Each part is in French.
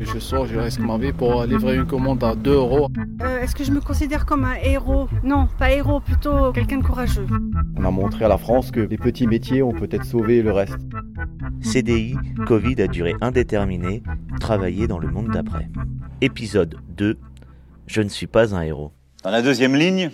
Je sors, je risque ma vie pour livrer une commande à 2 euros. Euh, Est-ce que je me considère comme un héros? Non, pas héros, plutôt quelqu'un de courageux. On a montré à la France que les petits métiers ont peut-être sauvé le reste. CDI, Covid a duré indéterminé, travailler dans le monde d'après. Épisode 2 Je ne suis pas un héros. Dans la deuxième ligne,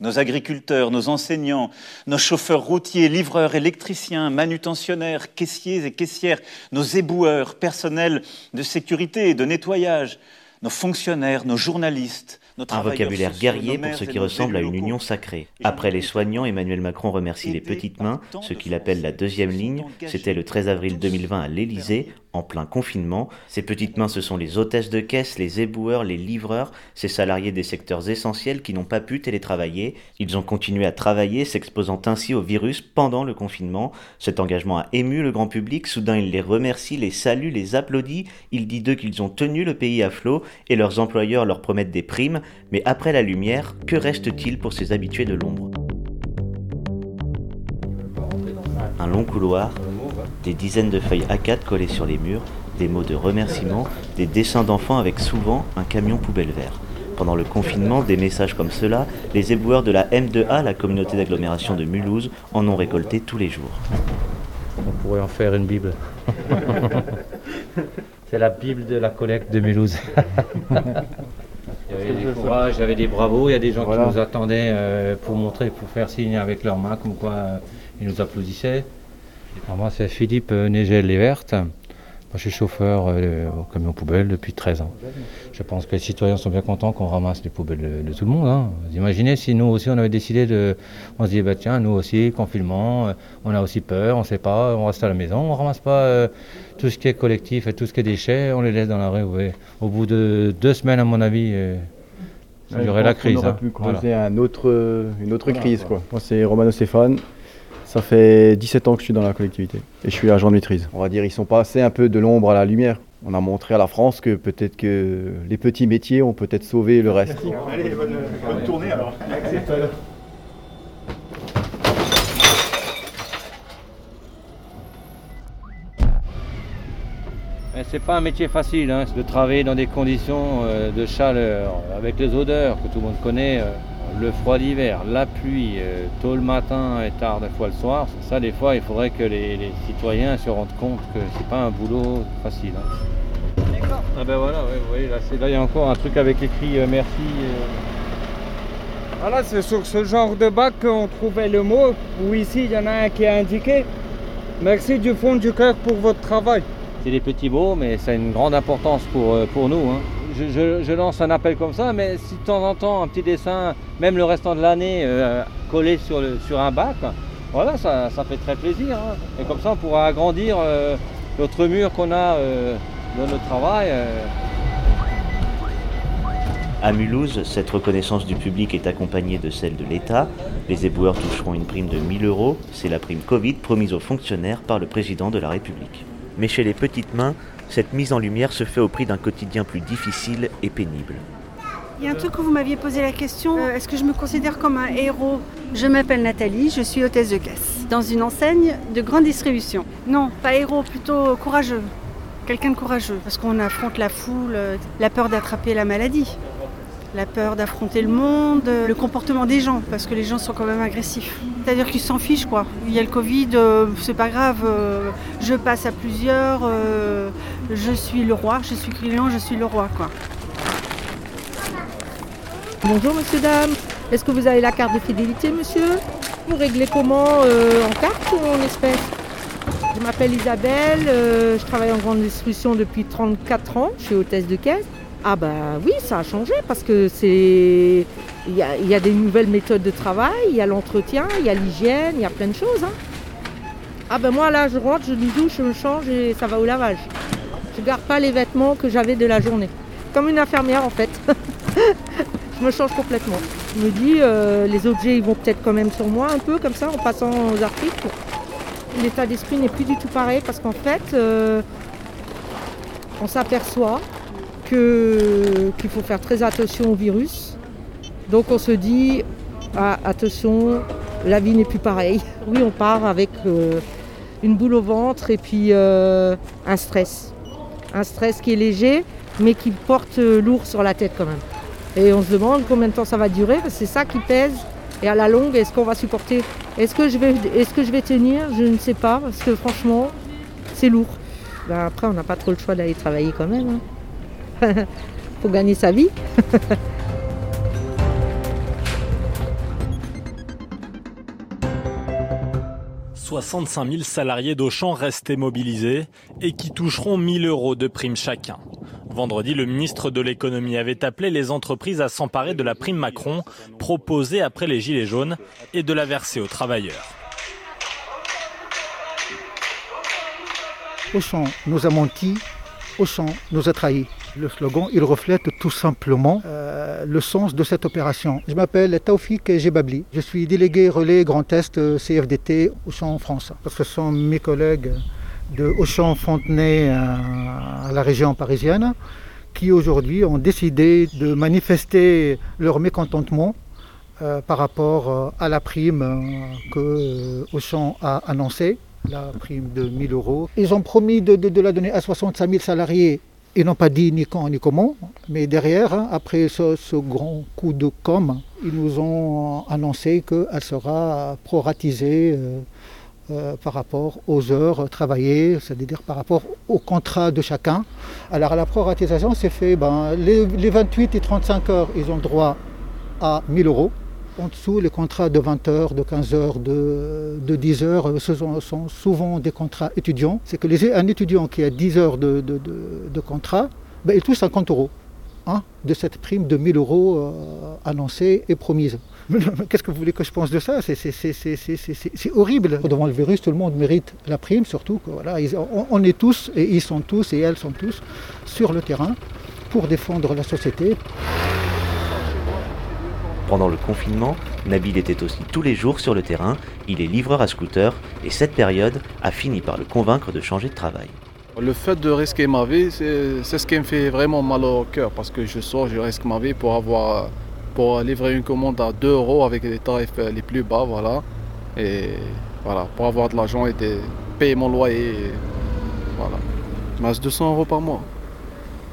nos agriculteurs, nos enseignants, nos chauffeurs routiers, livreurs, électriciens, manutentionnaires, caissiers et caissières, nos éboueurs, personnels de sécurité et de nettoyage, nos fonctionnaires, nos journalistes, nos Un vocabulaire sociaux, guerrier pour ce qui ressemble à une union sacrée. Après les soignants, Emmanuel Macron remercie les petites mains, ce qu'il appelle la deuxième ligne. C'était le 13 avril tous 2020 à l'Élysée, en plein confinement. Ces petites mains, ce sont les hôtesses de caisse, les éboueurs, les livreurs, ces salariés des secteurs essentiels qui n'ont pas pu télétravailler. Ils ont continué à travailler, s'exposant ainsi au virus pendant le confinement. Cet engagement a ému le grand public. Soudain, il les remercie, les salue, les applaudit. Il dit d'eux qu'ils ont tenu le pays à flot et leurs employeurs leur promettent des primes. Mais après la lumière, que reste-t-il pour ces habitués de l'ombre? Un long couloir, des dizaines de feuilles A4 collées sur les murs, des mots de remerciement, des dessins d'enfants avec souvent un camion poubelle vert. Pendant le confinement, des messages comme cela, les éboueurs de la M2A, la communauté d'agglomération de Mulhouse, en ont récolté tous les jours. On pourrait en faire une Bible. C'est la Bible de la collecte de Mulhouse. Il y avait des courages, il y avait des bravos, il y a des gens Voilà. qui nous attendaient euh, pour montrer, pour faire signe avec leurs mains, comme quoi euh, ils nous applaudissaient. Alors moi c'est Philippe euh, Négel-Léverte. Moi je suis chauffeur euh, au camion poubelle depuis 13 ans. Je pense que les citoyens sont bien contents qu'on ramasse les poubelles de, de tout le monde. hein. Vous imaginez si nous aussi on avait décidé de... On se dit bah tiens nous aussi confinement, euh, on a aussi peur, on ne sait pas, on reste à la maison, on ne ramasse pas euh, tout ce qui est collectif et tout ce qui est déchets, on les laisse dans la rue. ouais. Au bout de deux semaines à mon avis, euh, il y aurait la crise. On aurait hein. pu Voilà. causer un autre, une autre crise. Quoi. Moi, c'est Romano Stéphane. Ça fait 17 ans que je suis dans la collectivité et je suis agent de maîtrise. On va dire ils sont passés un peu de l'ombre à la lumière. On a montré à la France que peut-être que les petits métiers ont peut-être sauvé le reste. Mais c'est pas un métier facile hein, de travailler dans des conditions euh, de chaleur, avec les odeurs que tout le monde connaît, euh, le froid d'hiver, la pluie, euh, tôt le matin et tard des fois le soir. Ça, des fois, il faudrait que les, les citoyens se rendent compte que c'est pas un boulot facile. hein. Ah ben voilà, ouais, vous voyez, là, c'est- là, il y a encore un truc avec écrit euh, merci. euh. Voilà, c'est sur ce genre de bac qu'on trouvait le mot, où ici il y en a un qui est indiqué. Merci du fond du cœur pour votre travail. C'est des petits mots, mais ça a une grande importance pour, pour nous. hein. Je, lance un appel comme ça, mais si de temps en temps un petit dessin, même le restant de l'année, euh, collé sur, un bac, voilà, ça, fait très plaisir. hein. Et comme ça, on pourra agrandir euh, notre mur qu'on a euh, dans notre travail. euh. À Mulhouse, cette reconnaissance du public est accompagnée de celle de l'État. Les éboueurs toucheront une prime de 1000 euros. C'est la prime Covid promise aux fonctionnaires par le président de la République. Mais chez les petites mains, cette mise en lumière se fait au prix d'un quotidien plus difficile et pénible. Il y a un truc que vous m'aviez posé la question, euh, est-ce que je me considère comme un héros? Je m'appelle Nathalie, je suis hôtesse de caisse dans une enseigne de grande distribution. Non, pas héros, plutôt courageux. Quelqu'un de courageux, parce qu'on affronte la foule, euh, la peur d'attraper la maladie, la peur d'affronter le monde, euh, le comportement des gens, parce que les gens sont quand même agressifs. C'est-à-dire qu'ils s'en fichent, quoi. Il y a le Covid, euh, c'est pas grave, euh, je passe à plusieurs, je suis le roi, je suis client, je suis le roi, quoi. Bonjour monsieur, dame. Est-ce que vous avez la carte de fidélité monsieur? Vous réglez comment En carte ou en espèces Je m'appelle Isabelle, je travaille en grande distribution depuis 34 ans, je suis hôtesse de caisse. Ah bah oui, ça a changé parce que c'est... Il y a, il y a des nouvelles méthodes de travail, il y a l'entretien, il y a l'hygiène, il y a plein de choses. hein. Ah ben moi là je rentre, je me douche, je me change et ça va au lavage. Je garde pas les vêtements que j'avais de la journée. Comme une infirmière en fait. je me change complètement. Je me dis, euh, les objets ils vont peut-être quand même sur moi un peu comme ça en passant aux articles. L'état d'esprit n'est plus du tout pareil parce qu'en fait, euh, on s'aperçoit que- qu'il faut faire très attention au virus. Donc on se dit, ah, attention, la vie n'est plus pareille. Oui, on part avec euh, une boule au ventre et puis euh, un stress. un stress qui est léger, mais qui porte lourd sur la tête quand même. Et on se demande combien de temps ça va durer, c'est ça qui pèse. Et à la longue, est-ce qu'on va supporter? Est-ce que, je vais, est que je vais tenir? Je ne sais pas, parce que franchement, c'est lourd. Ben, après, on n'a pas trop le choix d'aller travailler quand même. Hein. Faut gagner sa vie. 65 000 salariés d'Auchan restés mobilisés et qui toucheront 1000 euros de prime chacun. Vendredi, le ministre de l'économie avait appelé les entreprises à s'emparer de la prime Macron proposée après les Gilets jaunes et de la verser aux travailleurs. Auchan nous a menti, Auchan nous a trahis. Le slogan, il reflète tout simplement euh, le sens de cette opération. Je m'appelle Taoufik Jebabli. Je suis délégué relais Grand Est euh, CFDT Auchan France. Ce sont mes collègues de Auchan Fontenay euh, à la région parisienne qui aujourd'hui ont décidé de manifester leur mécontentement par rapport à la prime que Auchan a annoncée, la prime de 1000 euros. Ils ont promis de, de la donner à 65 000 salariés ils n'ont pas dit ni quand ni comment, mais derrière, après ce, grand coup de com, ils nous ont annoncé qu'elle sera proratisée euh, euh, par rapport aux heures travaillées, c'est-à-dire par rapport au contrat de chacun. Alors la proratisation, c'est fait, ben, les, les 28 et 35 heures, ils ont droit à 1000 euros. En dessous, les contrats de 20 heures, de 15 heures, de, 10 heures, ce sont, souvent des contrats étudiants. C'est que les, un étudiant qui a 10 heures de, contrat, ben, il touche 50 euros hein, de cette prime de 1000 euros euh, annoncée et promise. Qu'est-ce que vous voulez que je pense de ça? C'est horrible. Devant le virus, tout le monde mérite la prime, surtout. voilà, on est tous, et ils sont tous, et elles sont tous, sur le terrain pour défendre la société. Pendant le confinement, Nabil était aussi tous les jours sur le terrain, il est livreur à scooter et cette période a fini par le convaincre de changer de travail. Le fait de risquer ma vie, c'est ce qui me fait vraiment mal au cœur parce que je sors, je risque ma vie pour avoir pour livrer une commande à 2 euros avec les tarifs les plus bas, voilà. Et voilà, pour avoir de l'argent et payer mon loyer. voilà. Il me 200 euros par mois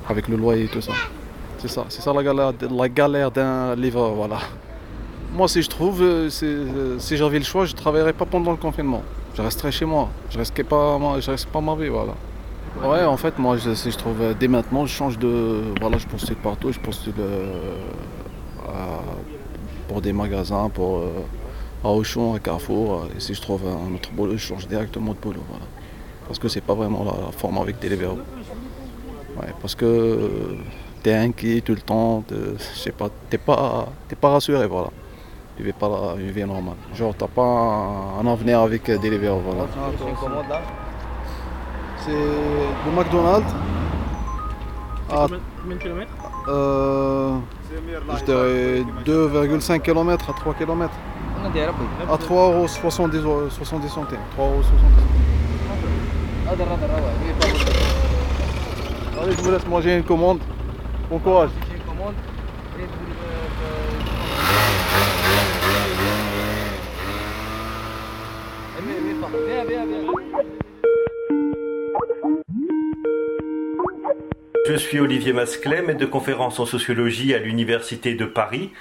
avec le loyer et tout ça. C'est ça, c'est ça la galère, la galère d'un livreur, voilà. Moi, si je trouve, euh, euh, si j'avais le choix, je ne travaillerais pas pendant le confinement. Je resterais chez moi. Je risquerais pas, je risque pas ma vie, voilà. Ouais, en fait, moi, si je trouve euh, dès maintenant, je change de, voilà, je postule partout, je postule pour des magasins, pour à Auchan, à Carrefour. Et si je trouve un autre boulot, je change directement de boulot, voilà. Parce que c'est pas vraiment la forme avec des Ouais, parce que t'es inquiet tout le temps, je sais pas, t'es pas, pas rassuré, voilà. Tu vis pas une vie normale. Genre, t'as pas un, avenir avec des voilà. C'est le McDonald's. À, combien de kilomètres euh, Je dirais 2,5 km à 3 km. À 3,70 euros 70 centimes. 3 euros Allez, je vous laisse manger une commande. Bon courage. Je suis Olivier Masclet, maître de conférence en sociologie à l'Université de Paris.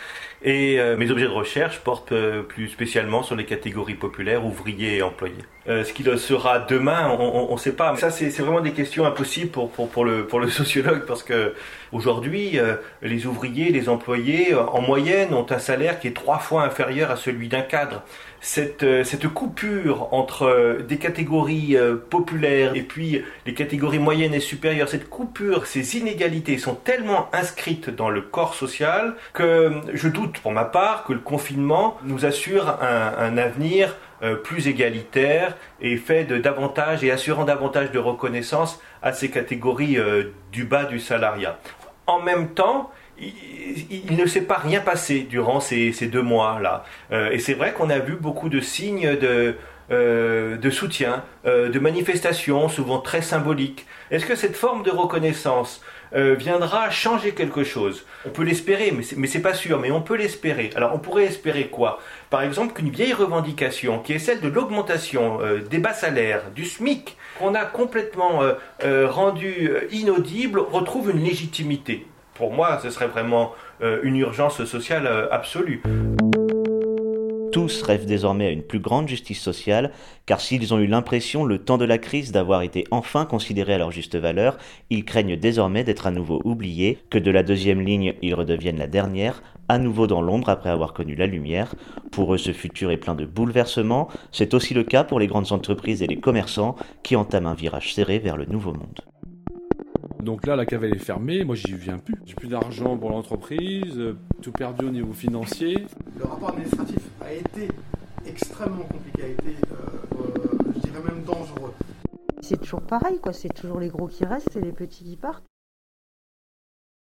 Et euh, mes objets de recherche portent euh, plus spécialement sur les catégories populaires, ouvriers et employés. Euh, ce qu'il sera demain, on ne sait pas. Ça, c'est vraiment des questions impossibles pour, pour, pour, le, pour le sociologue parce que aujourd'hui, les ouvriers, les employés, en moyenne, ont un salaire qui est trois fois inférieur à celui d'un cadre cette, euh, cette coupure entre euh, des catégories euh, populaires et puis les catégories moyennes et supérieures, cette coupure, ces inégalités sont tellement inscrites dans le corps social que je doute pour ma part que le confinement nous assure un, un avenir plus égalitaire et fait de davantage et assurant davantage de reconnaissance à ces catégories du bas du salariat. En même temps, il, ne s'est pas rien passé durant ces, deux mois-là. Euh, et c'est vrai qu'on a vu beaucoup de signes de, euh, soutien, euh, de manifestations, souvent très symboliques. Est-ce que cette forme de reconnaissance viendra changer quelque chose On peut l'espérer, mais c'est pas sûr, mais on peut l'espérer. Alors on pourrait espérer quoi? Par exemple qu'une vieille revendication, qui est celle de l'augmentation des bas salaires, du SMIC, qu'on a complètement rendu inaudible retrouve une légitimité. Pour moi, ce serait vraiment une urgence sociale absolue. Tous rêvent désormais à une plus grande justice sociale, car s'ils ont eu l'impression, le temps de la crise, d'avoir été enfin considérés à leur juste valeur, ils craignent désormais d'être à nouveau oubliés, que de la deuxième ligne, ils redeviennent la dernière, à nouveau dans l'ombre après avoir connu la lumière. Pour eux, ce futur est plein de bouleversements. C'est aussi le cas pour les grandes entreprises et les commerçants qui entament un virage serré vers le nouveau monde. Donc là, la cave est fermée, moi j'y viens plus. J'ai plus d'argent pour l'entreprise, euh, tout perdu au niveau financier. Le rapport administratif été extrêmement compliqué, a été, euh, euh, je dirais même dangereux. C'est toujours pareil, quoi. C'est toujours les gros qui restent et les petits qui partent.